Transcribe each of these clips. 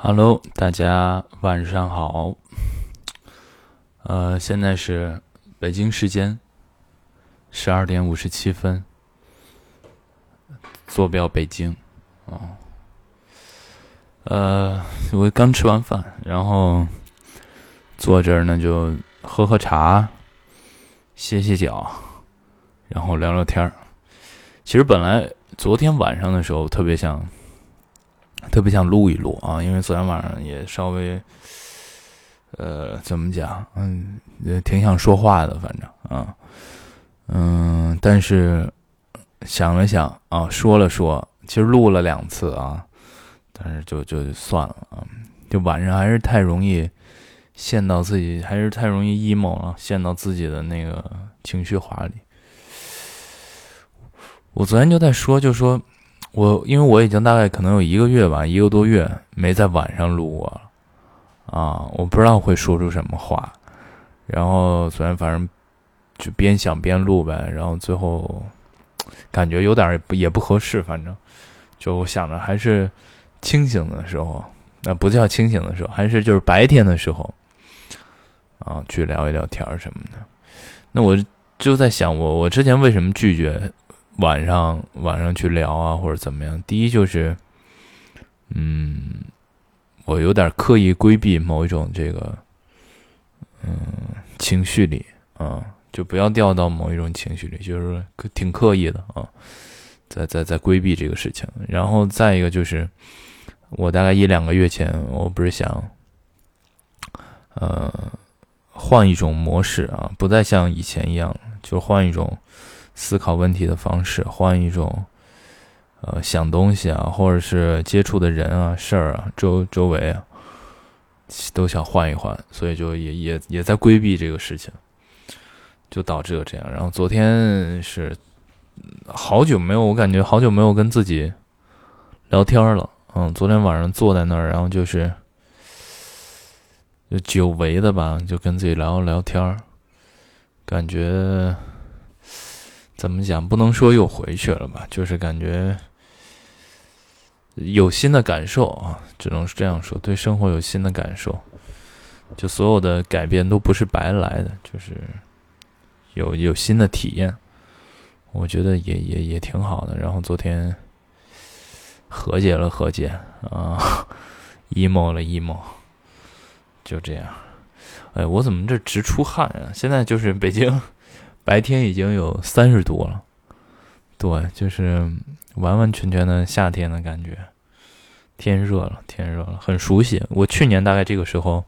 Hello，大家晚上好。呃，现在是北京时间十二点五十七分，坐标北京。哦，呃，我刚吃完饭，然后坐这儿呢，就喝喝茶，歇歇脚，然后聊聊天儿。其实本来昨天晚上的时候特别想。特别想录一录啊，因为昨天晚上也稍微，呃，怎么讲？嗯，也挺想说话的，反正啊，嗯，但是想了想啊，说了说，其实录了两次啊，但是就就算了啊，就晚上还是太容易陷到自己，还是太容易 emo 了，陷到自己的那个情绪化里。我昨天就在说，就说。我因为我已经大概可能有一个月吧，一个多月没在晚上录过了，啊，我不知道会说出什么话，然后昨天反正就边想边录呗，然后最后感觉有点不也不合适，反正就想着还是清醒的时候，那不叫清醒的时候，还是就是白天的时候，啊，去聊一聊天什么的。那我就在想，我我之前为什么拒绝？晚上晚上去聊啊，或者怎么样？第一就是，嗯，我有点刻意规避某一种这个，嗯，情绪里啊，就不要掉到某一种情绪里，就是挺刻意的啊，在在在规避这个事情。然后再一个就是，我大概一两个月前，我不是想，呃，换一种模式啊，不再像以前一样，就换一种。思考问题的方式，换一种，呃，想东西啊，或者是接触的人啊、事儿啊、周周围啊，都想换一换，所以就也也也在规避这个事情，就导致了这样。然后昨天是好久没有，我感觉好久没有跟自己聊天了。嗯，昨天晚上坐在那儿，然后就是就久违的吧，就跟自己聊聊天感觉。怎么讲？不能说又回去了吧，就是感觉有新的感受啊，只能是这样说。对生活有新的感受，就所有的改变都不是白来的，就是有有新的体验，我觉得也也也挺好的。然后昨天和解了和解啊，emo 了 emo，就这样。哎，我怎么这直出汗啊？现在就是北京。白天已经有三十度了，对，就是完完全全的夏天的感觉，天热了，天热了，很熟悉。我去年大概这个时候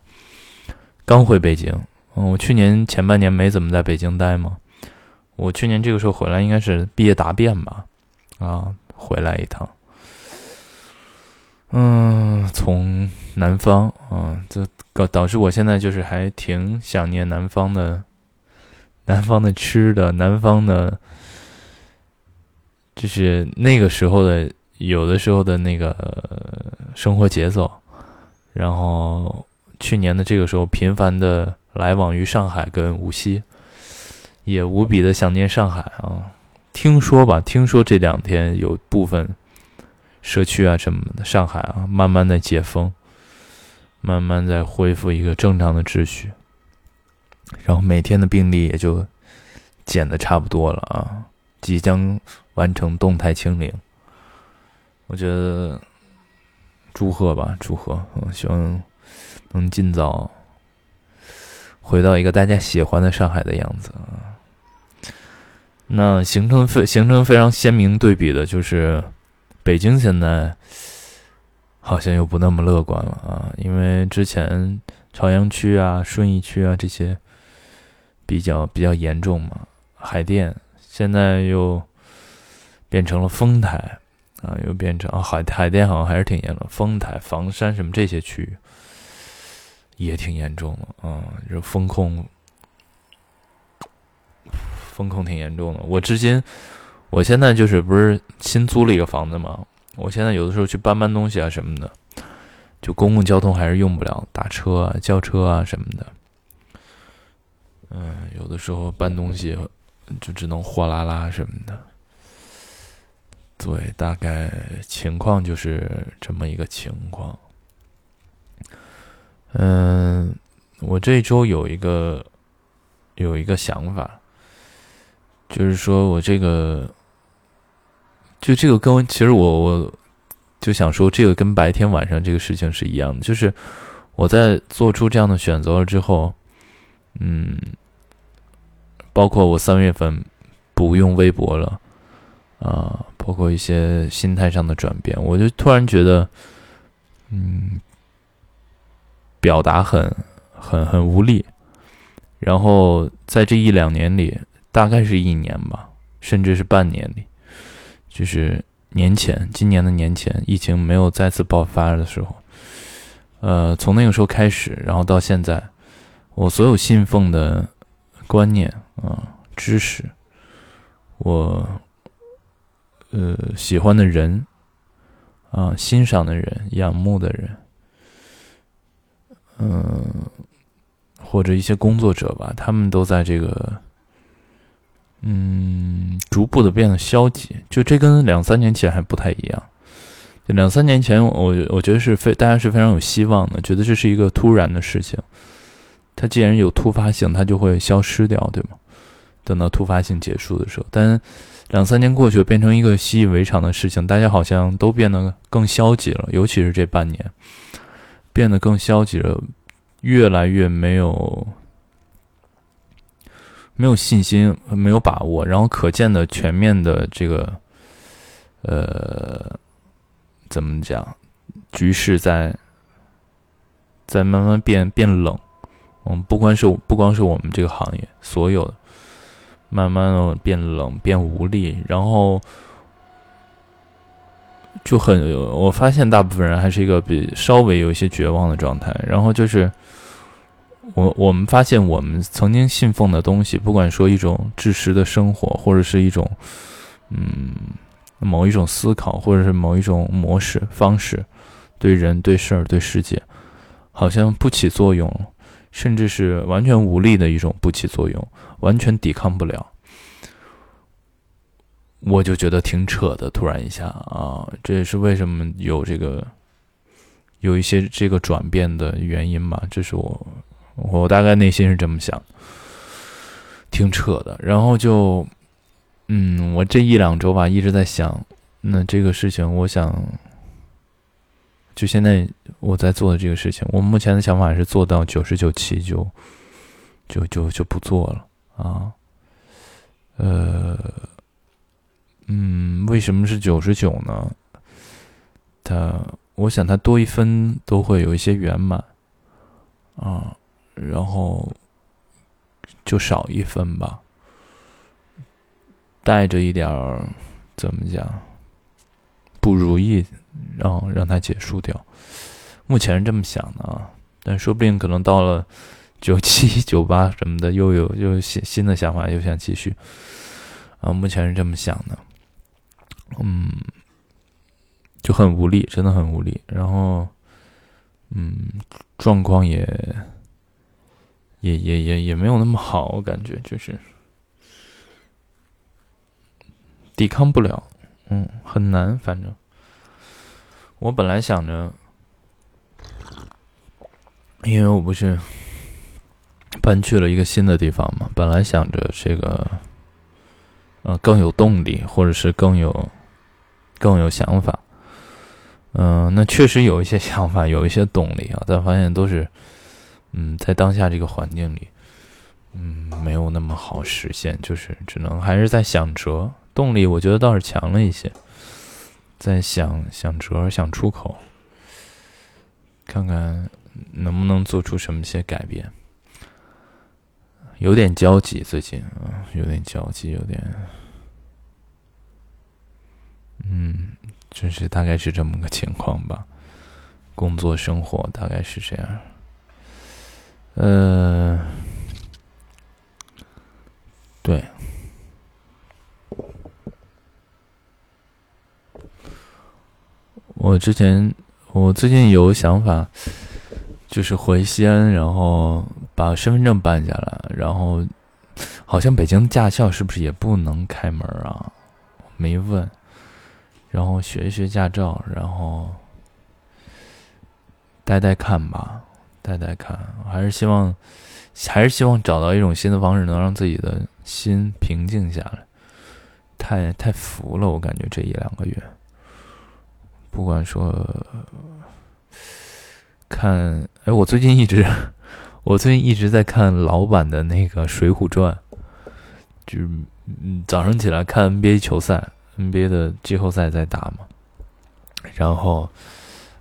刚回北京，嗯，我去年前半年没怎么在北京待嘛，我去年这个时候回来应该是毕业答辩吧，啊，回来一趟，嗯，从南方，嗯，这导导致我现在就是还挺想念南方的。南方的吃的，南方的，就是那个时候的，有的时候的那个生活节奏。然后去年的这个时候，频繁的来往于上海跟无锡，也无比的想念上海啊。听说吧，听说这两天有部分社区啊什么的，上海啊，慢慢的解封，慢慢在恢复一个正常的秩序。然后每天的病例也就减的差不多了啊，即将完成动态清零。我觉得祝贺吧，祝贺！我希望能尽早回到一个大家喜欢的上海的样子啊。那形成非形成非常鲜明对比的就是北京现在好像又不那么乐观了啊，因为之前朝阳区啊、顺义区啊这些。比较比较严重嘛，海淀现在又变成了丰台啊，又变成啊海海淀好像还是挺严重，丰台、房山什么这些区域也挺严重的啊，就风控风控挺严重的。我至今，我现在就是不是新租了一个房子嘛，我现在有的时候去搬搬东西啊什么的，就公共交通还是用不了，打车啊、叫车啊什么的。嗯，有的时候搬东西就只能货拉拉什么的，对，大概情况就是这么一个情况。嗯，我这一周有一个有一个想法，就是说我这个就这个跟其实我我就想说，这个跟白天晚上这个事情是一样的，就是我在做出这样的选择了之后，嗯，包括我三月份不用微博了啊，包括一些心态上的转变，我就突然觉得，嗯。表达很很很无力，然后在这一两年里，大概是一年吧，甚至是半年里，就是年前，今年的年前，疫情没有再次爆发的时候，呃，从那个时候开始，然后到现在，我所有信奉的观念啊、知识，我呃喜欢的人啊、欣赏的人、仰慕的人。嗯，或者一些工作者吧，他们都在这个，嗯，逐步的变得消极。就这跟两三年前还不太一样。两三年前，我我觉得是非大家是非常有希望的，觉得这是一个突然的事情。它既然有突发性，它就会消失掉，对吗？等到突发性结束的时候，但两三年过去，变成一个习以为常的事情，大家好像都变得更消极了，尤其是这半年。变得更消极了，越来越没有没有信心，没有把握，然后可见的全面的这个呃，怎么讲？局势在在慢慢变变冷。嗯，不光是不光是我们这个行业，所有慢慢的变冷、变无力，然后。就很，我发现大部分人还是一个比稍微有一些绝望的状态。然后就是，我我们发现我们曾经信奉的东西，不管说一种知识的生活，或者是一种，嗯，某一种思考，或者是某一种模式方式，对人、对事儿、对世界，好像不起作用，甚至是完全无力的一种不起作用，完全抵抗不了。我就觉得挺扯的，突然一下啊，这也是为什么有这个有一些这个转变的原因吧。这是我我大概内心是这么想，挺扯的。然后就嗯，我这一两周吧一直在想，那这个事情，我想就现在我在做的这个事情，我目前的想法是做到九十九期就就就就不做了啊，呃。嗯，为什么是九十九呢？他，我想他多一分都会有一些圆满啊，然后就少一分吧，带着一点儿怎么讲不如意，然后让它结束掉。目前是这么想的啊，但说不定可能到了九七、九八什么的，又有又有新新的想法，又想继续啊。目前是这么想的。嗯，就很无力，真的很无力。然后，嗯，状况也也也也也没有那么好，我感觉就是抵抗不了，嗯，很难。反正我本来想着，因为我不是搬去了一个新的地方嘛，本来想着这个，呃，更有动力，或者是更有。更有想法，嗯，那确实有一些想法，有一些动力啊，但发现都是，嗯，在当下这个环境里，嗯，没有那么好实现，就是只能还是在想辙。动力我觉得倒是强了一些，在想想辙，想出口，看看能不能做出什么些改变。有点焦急，最近啊，有点焦急，有点。嗯，就是大概是这么个情况吧，工作生活大概是这样。呃，对，我之前我最近有想法，就是回西安，然后把身份证办下来，然后好像北京驾校是不是也不能开门啊？没问。然后学一学驾照，然后待待看吧。带带看，还是希望，还是希望找到一种新的方式，能让自己的心平静下来。太太服了，我感觉这一两个月，不管说看，哎，我最近一直，我最近一直在看老版的那个《水浒传》，就是嗯，早上起来看 NBA 球赛，NBA 的季后赛在打嘛，然后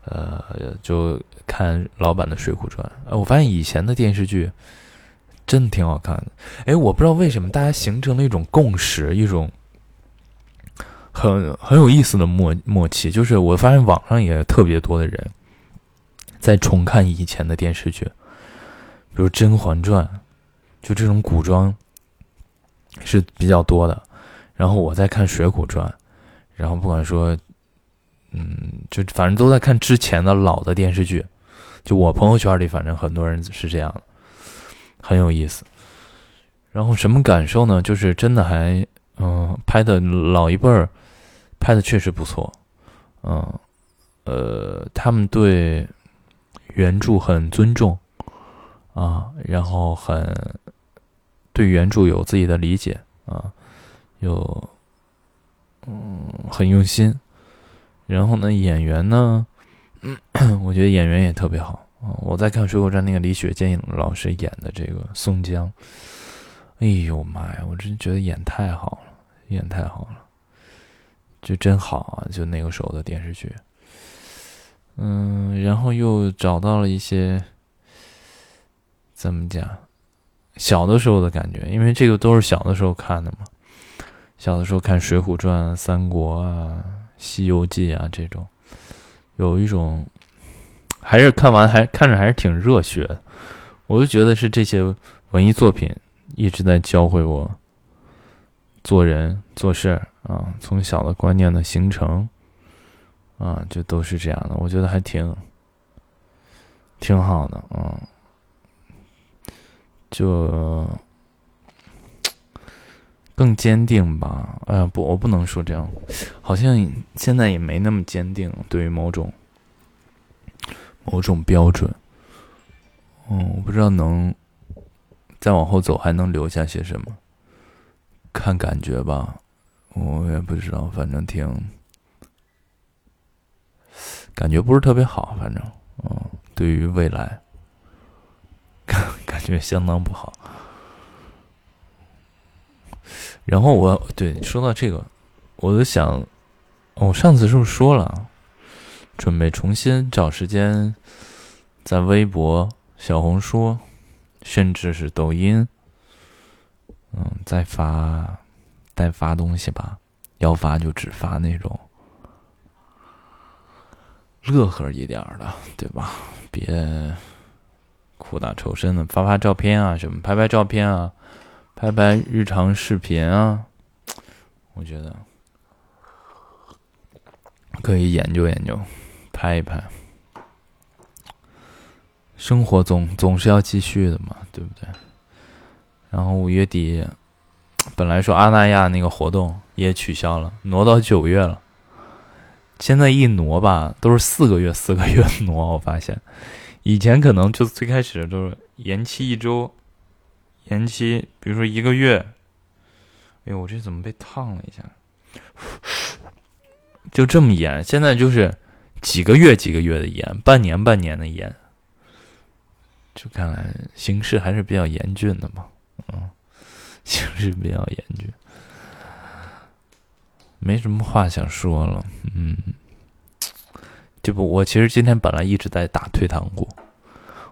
呃，就看老版的《水浒传》。哎，我发现以前的电视剧真的挺好看的。哎，我不知道为什么大家形成了一种共识，一种。很很有意思的默默契，就是我发现网上也特别多的人在重看以前的电视剧，比如《甄嬛传》，就这种古装是比较多的。然后我在看《水浒传》，然后不管说，嗯，就反正都在看之前的老的电视剧。就我朋友圈里，反正很多人是这样，很有意思。然后什么感受呢？就是真的还，嗯，拍的老一辈儿。拍的确实不错，嗯，呃，他们对原著很尊重啊，然后很对原著有自己的理解啊，有嗯很用心，然后呢，演员呢，我觉得演员也特别好啊。我在看《水浒传》那个李雪健老师演的这个宋江，哎呦妈呀，我真觉得演太好了，演太好了。就真好啊！就那个时候的电视剧，嗯，然后又找到了一些怎么讲，小的时候的感觉，因为这个都是小的时候看的嘛。小的时候看《水浒传》《三国》啊，《西游记》啊这种，有一种还是看完还看着还是挺热血的。我就觉得是这些文艺作品一直在教会我做人做事。啊，从小的观念的形成，啊，就都是这样的。我觉得还挺挺好的，嗯，就更坚定吧。哎呀，不，我不能说这样，好像现在也没那么坚定。对于某种某种标准，嗯，我不知道能再往后走还能留下些什么，看感觉吧。我也不知道，反正挺感觉不是特别好，反正嗯，对于未来感 感觉相当不好。然后我对说到这个，我就想，我上次是不是说了，准备重新找时间在微博、小红书，甚至是抖音，嗯，再发。再发东西吧，要发就只发那种乐呵一点的，对吧？别苦大仇深的，发发照片啊，什么拍拍照片啊，拍拍日常视频啊，我觉得可以研究研究，拍一拍。生活总总是要继续的嘛，对不对？然后五月底。本来说阿那亚那个活动也取消了，挪到九月了。现在一挪吧，都是四个月，四个月挪。我发现，以前可能就最开始都是延期一周，延期，比如说一个月。哎呦，我这怎么被烫了一下？就这么延，现在就是几个月几个月的延，半年半年的延。就看来形势还是比较严峻的嘛，嗯。形势比较严峻，没什么话想说了。嗯，这不，我其实今天本来一直在打退堂鼓，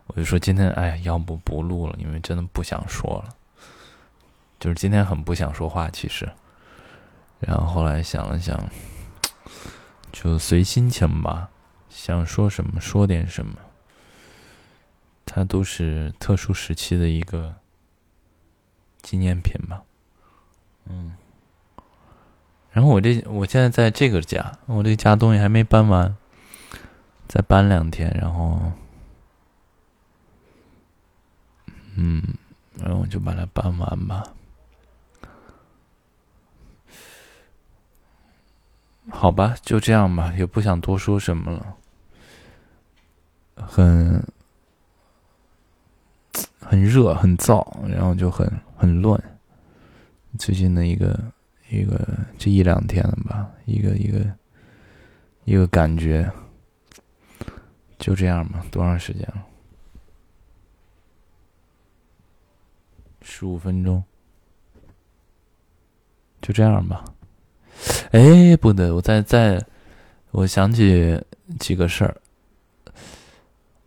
我就说今天，哎，要不不录了，因为真的不想说了。就是今天很不想说话，其实。然后后来想了想，就随心情吧，想说什么说点什么。它都是特殊时期的一个。纪念品吧，嗯，然后我这我现在在这个家，我这家东西还没搬完，再搬两天，然后，嗯，然后我就把它搬完吧。好吧，就这样吧，也不想多说什么了。很很热很燥，然后就很很乱。最近的一个一个这一两天了吧，一个一个一个感觉，就这样吧。多长时间了？十五分钟，就这样吧。哎，不对，我再再，我想起几个事儿。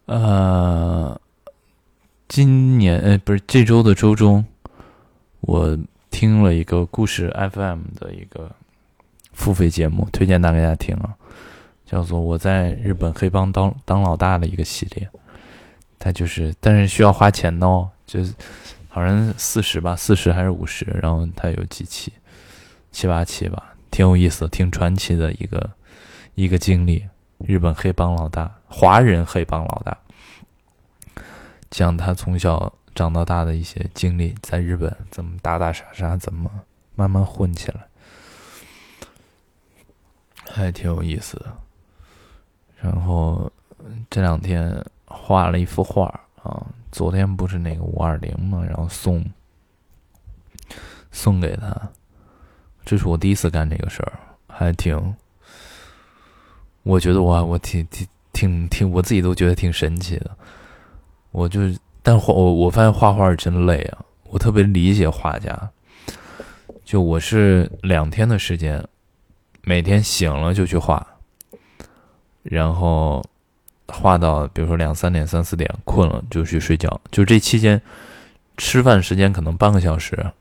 呃，今年呃不是这周的周中，我听了一个故事 FM 的一个付费节目，推荐大家听啊，叫做《我在日本黑帮当当老大》的一个系列。它就是，但是需要花钱的哦，就是好像四十吧，四十还是五十，然后它有几期，七八期吧。挺有意思，挺传奇的一个一个经历。日本黑帮老大，华人黑帮老大，讲他从小长到大的一些经历，在日本怎么打打杀杀，怎么慢慢混起来，还挺有意思的。然后这两天画了一幅画啊，昨天不是那个五二零嘛，然后送送给他。这是我第一次干这个事儿，还挺，我觉得我我挺挺挺挺，我自己都觉得挺神奇的。我就，但画我我发现画画真累啊，我特别理解画家。就我是两天的时间，每天醒了就去画，然后画到比如说两三点、三四点，困了就去睡觉。就这期间，吃饭时间可能半个小时，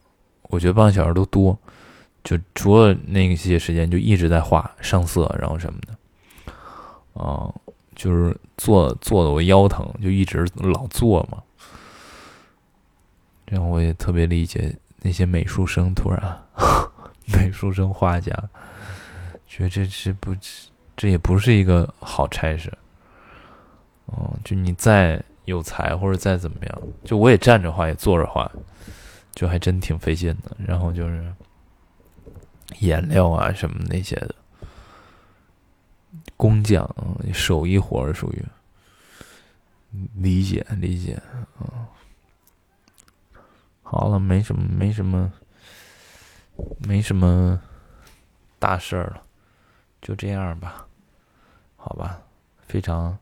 我觉得半个小时都多。就除了那些时间，就一直在画上色，然后什么的，啊，就是坐坐的我腰疼，就一直老坐嘛。然后我也特别理解那些美术生，突然 美术生画家，觉得这这不，这也不是一个好差事。哦，就你再有才或者再怎么样，就我也站着画，也坐着画，就还真挺费劲的。然后就是。颜料啊，什么那些的，工匠手艺活儿属于理解理解啊。好了，没什么没什么没什么大事儿了，就这样吧，好吧，非常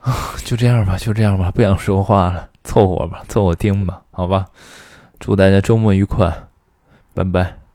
啊，就这样吧，就这样吧，不想说话了，凑合吧，凑合听吧，好吧，祝大家周末愉快。拜拜。